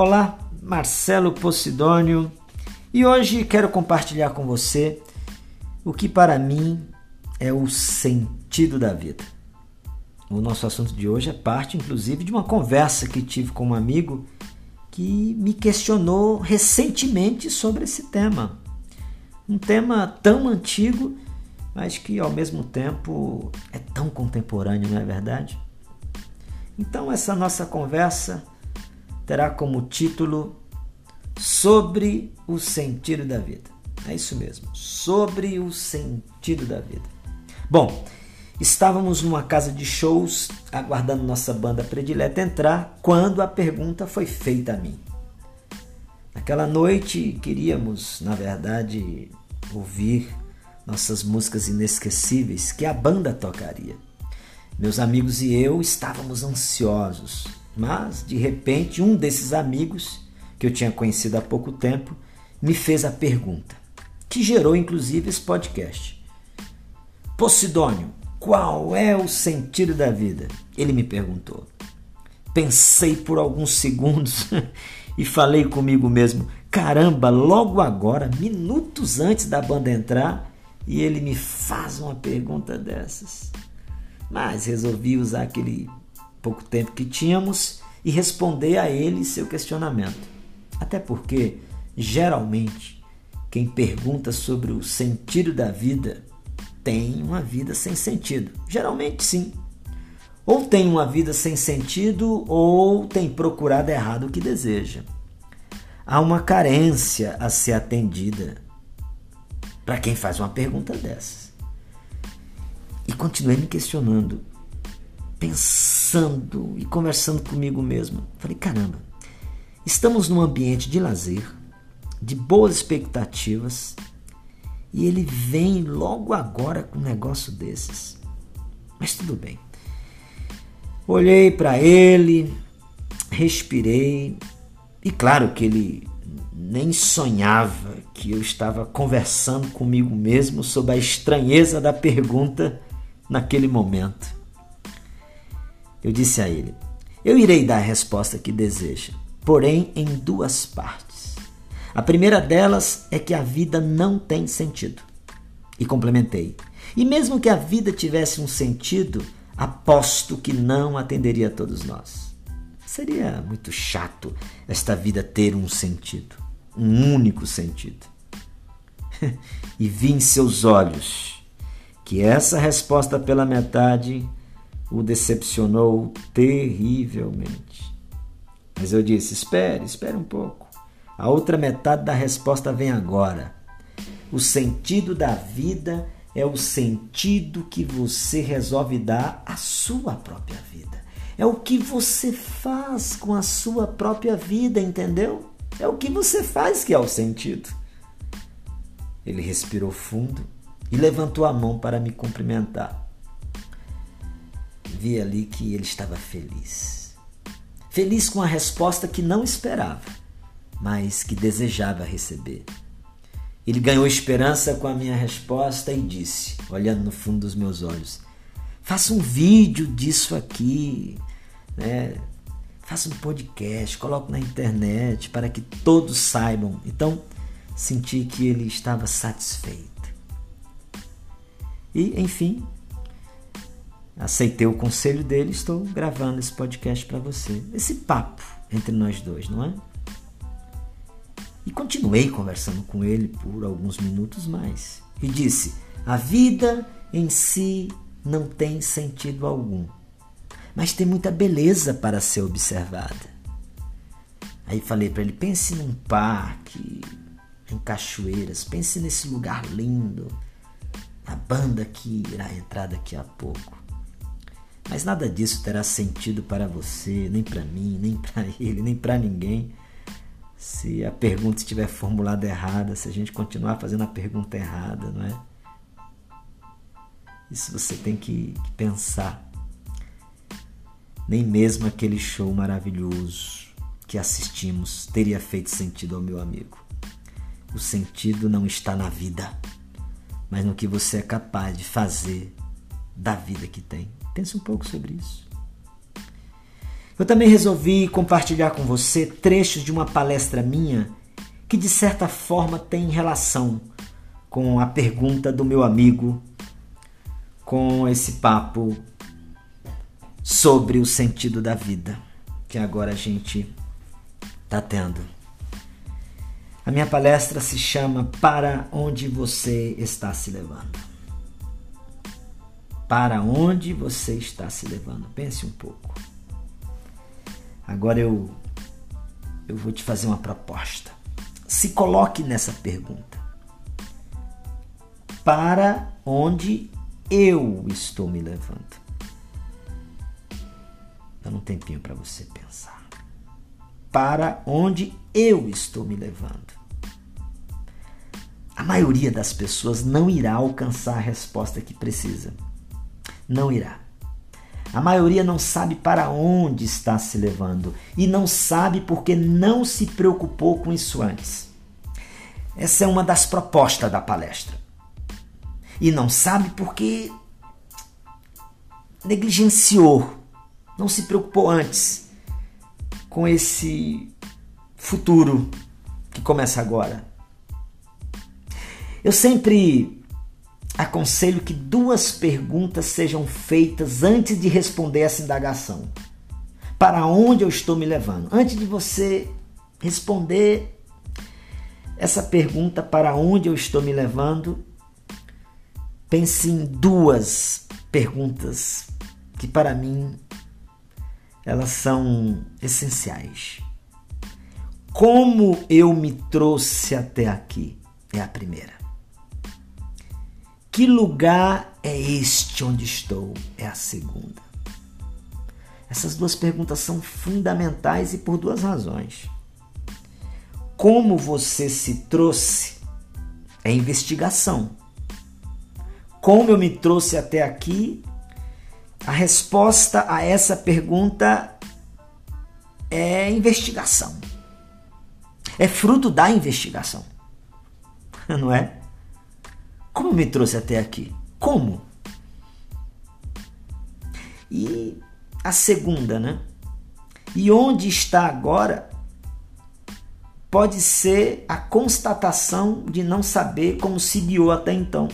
Olá, Marcelo Posidônio e hoje quero compartilhar com você o que para mim é o sentido da vida. O nosso assunto de hoje é parte, inclusive, de uma conversa que tive com um amigo que me questionou recentemente sobre esse tema. Um tema tão antigo, mas que ao mesmo tempo é tão contemporâneo, não é verdade? Então, essa nossa conversa terá como título Sobre o sentido da vida. É isso mesmo, sobre o sentido da vida. Bom, estávamos numa casa de shows aguardando nossa banda predileta entrar quando a pergunta foi feita a mim. Naquela noite queríamos, na verdade, ouvir nossas músicas inesquecíveis que a banda tocaria. Meus amigos e eu estávamos ansiosos mas, de repente, um desses amigos, que eu tinha conhecido há pouco tempo, me fez a pergunta, que gerou inclusive esse podcast. Posidônio, qual é o sentido da vida? Ele me perguntou. Pensei por alguns segundos e falei comigo mesmo: caramba, logo agora, minutos antes da banda entrar, e ele me faz uma pergunta dessas. Mas resolvi usar aquele pouco tempo que tínhamos e responder a ele seu questionamento. Até porque, geralmente, quem pergunta sobre o sentido da vida tem uma vida sem sentido. Geralmente, sim. Ou tem uma vida sem sentido ou tem procurado errado o que deseja. Há uma carência a ser atendida para quem faz uma pergunta dessas. E continuei me questionando pensando e conversando comigo mesmo. Falei, caramba, estamos num ambiente de lazer, de boas expectativas, e ele vem logo agora com um negócio desses. Mas tudo bem. Olhei para ele, respirei, e claro que ele nem sonhava que eu estava conversando comigo mesmo sobre a estranheza da pergunta naquele momento. Eu disse a ele: Eu irei dar a resposta que deseja, porém em duas partes. A primeira delas é que a vida não tem sentido. E complementei: E mesmo que a vida tivesse um sentido, aposto que não atenderia a todos nós. Seria muito chato esta vida ter um sentido, um único sentido. e vi em seus olhos que essa resposta pela metade o decepcionou terrivelmente. Mas eu disse: espere, espere um pouco. A outra metade da resposta vem agora. O sentido da vida é o sentido que você resolve dar à sua própria vida. É o que você faz com a sua própria vida, entendeu? É o que você faz que é o sentido. Ele respirou fundo e levantou a mão para me cumprimentar vi ali que ele estava feliz. Feliz com a resposta que não esperava, mas que desejava receber. Ele ganhou esperança com a minha resposta e disse, olhando no fundo dos meus olhos: Faça um vídeo disso aqui, né? Faça um podcast, coloque na internet para que todos saibam. Então, senti que ele estava satisfeito. E, enfim, aceitei o conselho dele, estou gravando esse podcast para você. Esse papo entre nós dois, não é? E continuei conversando com ele por alguns minutos mais. E disse: A vida em si não tem sentido algum, mas tem muita beleza para ser observada. Aí falei para ele: pense num parque, em cachoeiras, pense nesse lugar lindo, a banda que irá entrar daqui a pouco. Mas nada disso terá sentido para você, nem para mim, nem para ele, nem para ninguém. Se a pergunta estiver formulada errada, se a gente continuar fazendo a pergunta errada, não é? Isso você tem que, pensar. Nem mesmo aquele show maravilhoso que assistimos teria feito sentido ao meu amigo. O sentido não está na vida, mas no que você é capaz de fazer da vida que tem. Pense um pouco sobre isso. Eu também resolvi compartilhar com você trechos de uma palestra minha que de certa forma tem relação com a pergunta do meu amigo, com esse papo sobre o sentido da vida que agora a gente está tendo. A minha palestra se chama Para onde você está se levando. Para onde você está se levando? Pense um pouco. Agora eu eu vou te fazer uma proposta. Se coloque nessa pergunta. Para onde eu estou me levando? Dando um tempinho para você pensar. Para onde eu estou me levando? A maioria das pessoas não irá alcançar a resposta que precisa. Não irá. A maioria não sabe para onde está se levando e não sabe porque não se preocupou com isso antes. Essa é uma das propostas da palestra. E não sabe porque negligenciou, não se preocupou antes com esse futuro que começa agora. Eu sempre aconselho que duas perguntas sejam feitas antes de responder essa indagação. Para onde eu estou me levando? Antes de você responder essa pergunta, para onde eu estou me levando, pense em duas perguntas que para mim elas são essenciais. Como eu me trouxe até aqui? É a primeira. Que lugar é este onde estou? É a segunda. Essas duas perguntas são fundamentais e por duas razões. Como você se trouxe é investigação. Como eu me trouxe até aqui, a resposta a essa pergunta é investigação. É fruto da investigação. Não é? Como me trouxe até aqui? Como? E a segunda, né? E onde está agora pode ser a constatação de não saber como se guiou até então.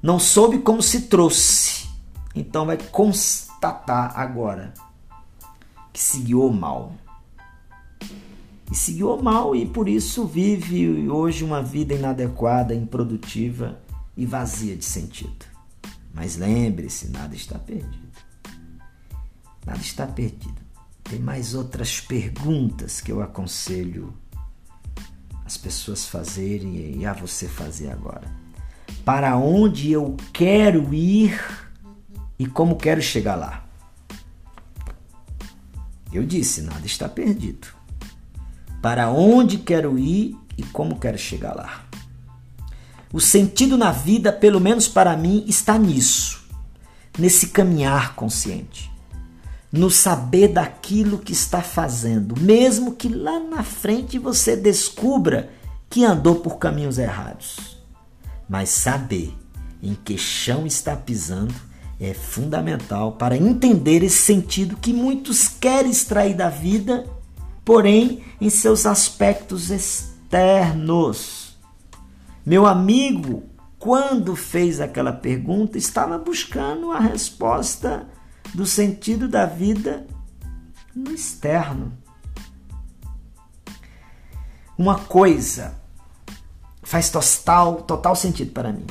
Não soube como se trouxe. Então vai constatar agora que se guiou mal e seguiu mal e por isso vive hoje uma vida inadequada, improdutiva e vazia de sentido. Mas lembre-se, nada está perdido. Nada está perdido. Tem mais outras perguntas que eu aconselho as pessoas fazerem e a você fazer agora. Para onde eu quero ir e como quero chegar lá? Eu disse, nada está perdido para onde quero ir e como quero chegar lá. O sentido na vida, pelo menos para mim, está nisso, nesse caminhar consciente, no saber daquilo que está fazendo, mesmo que lá na frente você descubra que andou por caminhos errados. Mas saber em que chão está pisando é fundamental para entender esse sentido que muitos querem extrair da vida porém em seus aspectos externos. Meu amigo, quando fez aquela pergunta, estava buscando a resposta do sentido da vida no externo. Uma coisa faz total, total sentido para mim.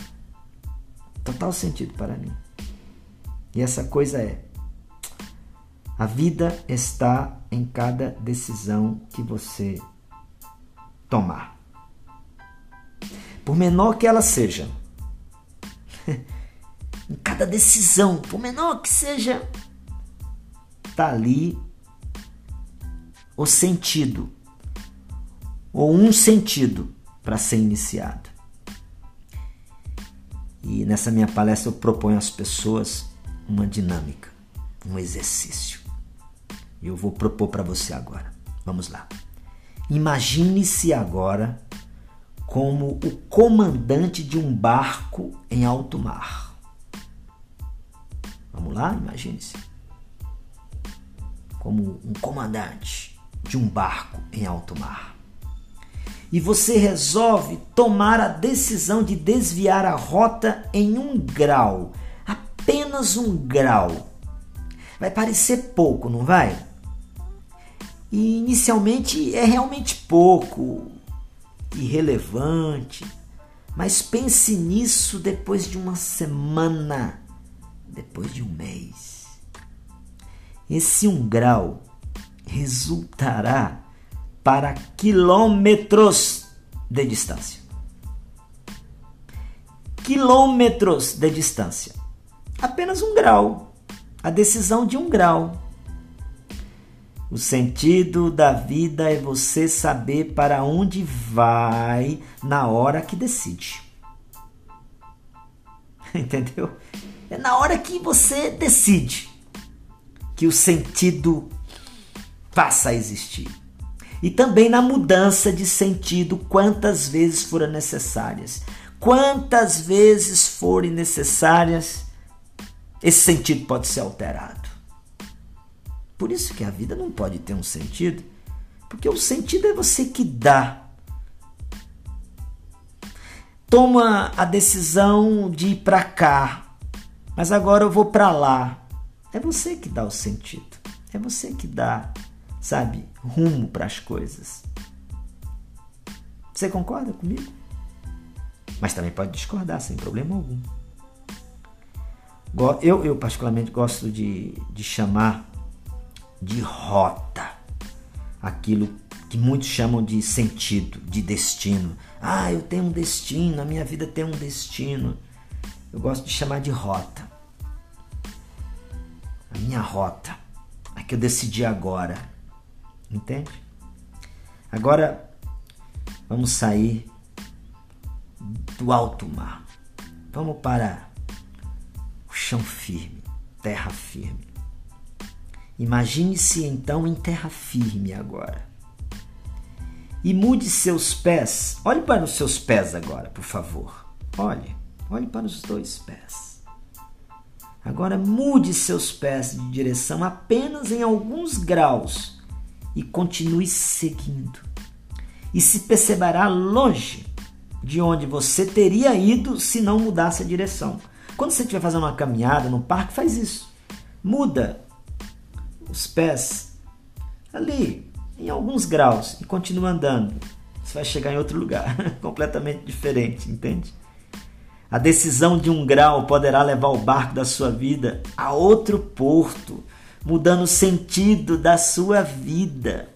Total sentido para mim. E essa coisa é: a vida está em cada decisão que você tomar. Por menor que ela seja, em cada decisão, por menor que seja, está ali o sentido, ou um sentido para ser iniciado. E nessa minha palestra eu proponho às pessoas uma dinâmica, um exercício eu vou propor para você agora. Vamos lá. Imagine-se agora como o comandante de um barco em alto mar. Vamos lá? Imagine-se. como um comandante de um barco em alto mar. E você resolve tomar a decisão de desviar a rota em um grau, apenas um grau. Vai parecer pouco, não vai? E inicialmente é realmente pouco, irrelevante, mas pense nisso depois de uma semana, depois de um mês. Esse um grau resultará para quilômetros de distância. Quilômetros de distância. Apenas um grau. A decisão de um grau. O sentido da vida é você saber para onde vai na hora que decide. Entendeu? É na hora que você decide que o sentido passa a existir. E também na mudança de sentido, quantas vezes forem necessárias. Quantas vezes forem necessárias, esse sentido pode ser alterado. Por isso que a vida não pode ter um sentido, porque o sentido é você que dá. Toma a decisão de ir para cá, mas agora eu vou para lá. É você que dá o sentido. É você que dá, sabe, rumo para as coisas. Você concorda comigo? Mas também pode discordar sem problema algum. Eu, eu particularmente gosto de, de chamar de rota, aquilo que muitos chamam de sentido, de destino. Ah, eu tenho um destino, a minha vida tem um destino. Eu gosto de chamar de rota. A minha rota, a que eu decidi agora. Entende? Agora vamos sair do alto mar. Vamos para o chão firme, terra firme. Imagine-se então em terra firme agora. E mude seus pés. Olhe para os seus pés agora, por favor. Olhe, olhe para os dois pés. Agora mude seus pés de direção apenas em alguns graus e continue seguindo. E se perceberá longe de onde você teria ido se não mudasse a direção. Quando você estiver fazendo uma caminhada no parque, faz isso. Muda os pés ali em alguns graus e continua andando. Você vai chegar em outro lugar completamente diferente, entende? A decisão de um grau poderá levar o barco da sua vida a outro porto, mudando o sentido da sua vida.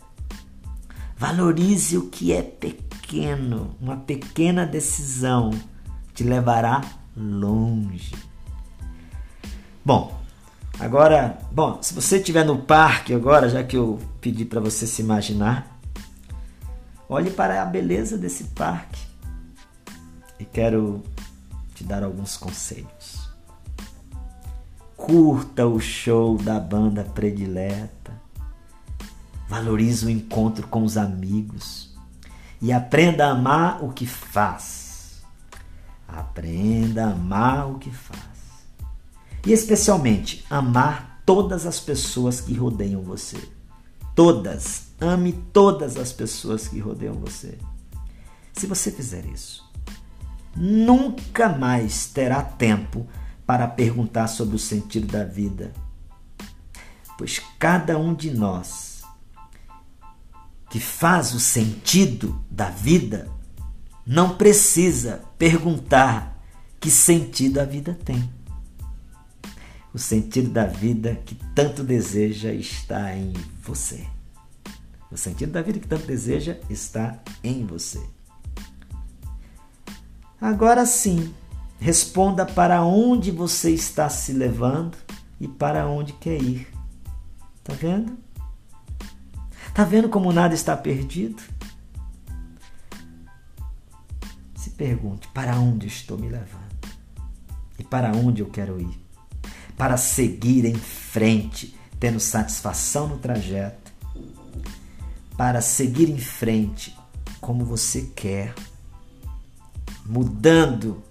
Valorize o que é pequeno. Uma pequena decisão te levará longe. Bom, Agora, bom, se você estiver no parque agora, já que eu pedi para você se imaginar, olhe para a beleza desse parque e quero te dar alguns conselhos. Curta o show da banda predileta. Valorize o encontro com os amigos e aprenda a amar o que faz. Aprenda a amar o que faz. E especialmente, amar todas as pessoas que rodeiam você. Todas. Ame todas as pessoas que rodeiam você. Se você fizer isso, nunca mais terá tempo para perguntar sobre o sentido da vida. Pois cada um de nós que faz o sentido da vida não precisa perguntar que sentido a vida tem. O sentido da vida que tanto deseja está em você. O sentido da vida que tanto deseja está em você. Agora sim, responda para onde você está se levando e para onde quer ir. Tá vendo? Tá vendo como nada está perdido? Se pergunte: para onde estou me levando? E para onde eu quero ir? Para seguir em frente, tendo satisfação no trajeto, para seguir em frente como você quer, mudando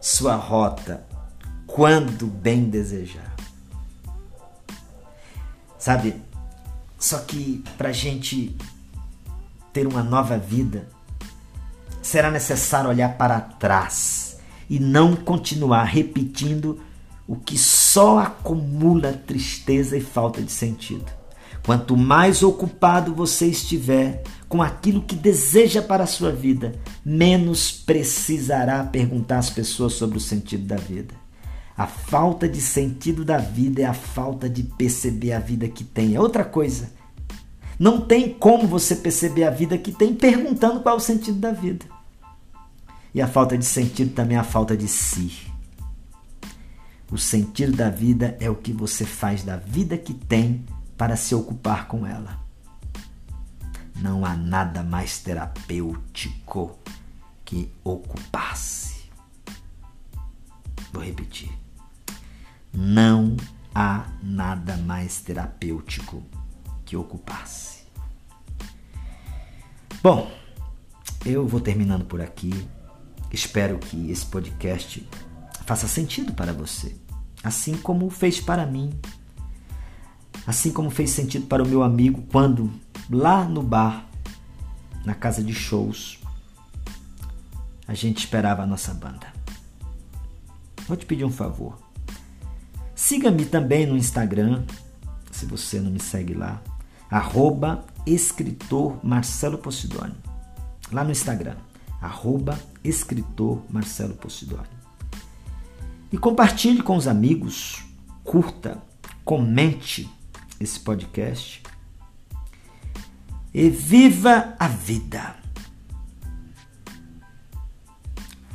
sua rota quando bem desejar. Sabe, Só que para gente ter uma nova vida, será necessário olhar para trás e não continuar repetindo o que só acumula tristeza e falta de sentido. Quanto mais ocupado você estiver com aquilo que deseja para a sua vida, menos precisará perguntar às pessoas sobre o sentido da vida. A falta de sentido da vida é a falta de perceber a vida que tem. É outra coisa. Não tem como você perceber a vida que tem perguntando qual é o sentido da vida. E a falta de sentido também é a falta de si. O sentido da vida é o que você faz da vida que tem para se ocupar com ela. Não há nada mais terapêutico que ocupar-se. Vou repetir. Não há nada mais terapêutico que ocupar-se. Bom, eu vou terminando por aqui. Espero que esse podcast faça sentido para você, assim como fez para mim, assim como fez sentido para o meu amigo quando lá no bar, na casa de shows, a gente esperava a nossa banda. Vou te pedir um favor. Siga-me também no Instagram, se você não me segue lá, arroba escritor Marcelo Posidoni. Lá no Instagram, arroba escritor Marcelo Posidoni. E compartilhe com os amigos, curta, comente esse podcast e viva a vida.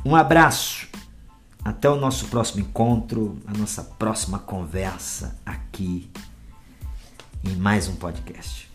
Um abraço até o nosso próximo encontro, a nossa próxima conversa aqui em mais um podcast.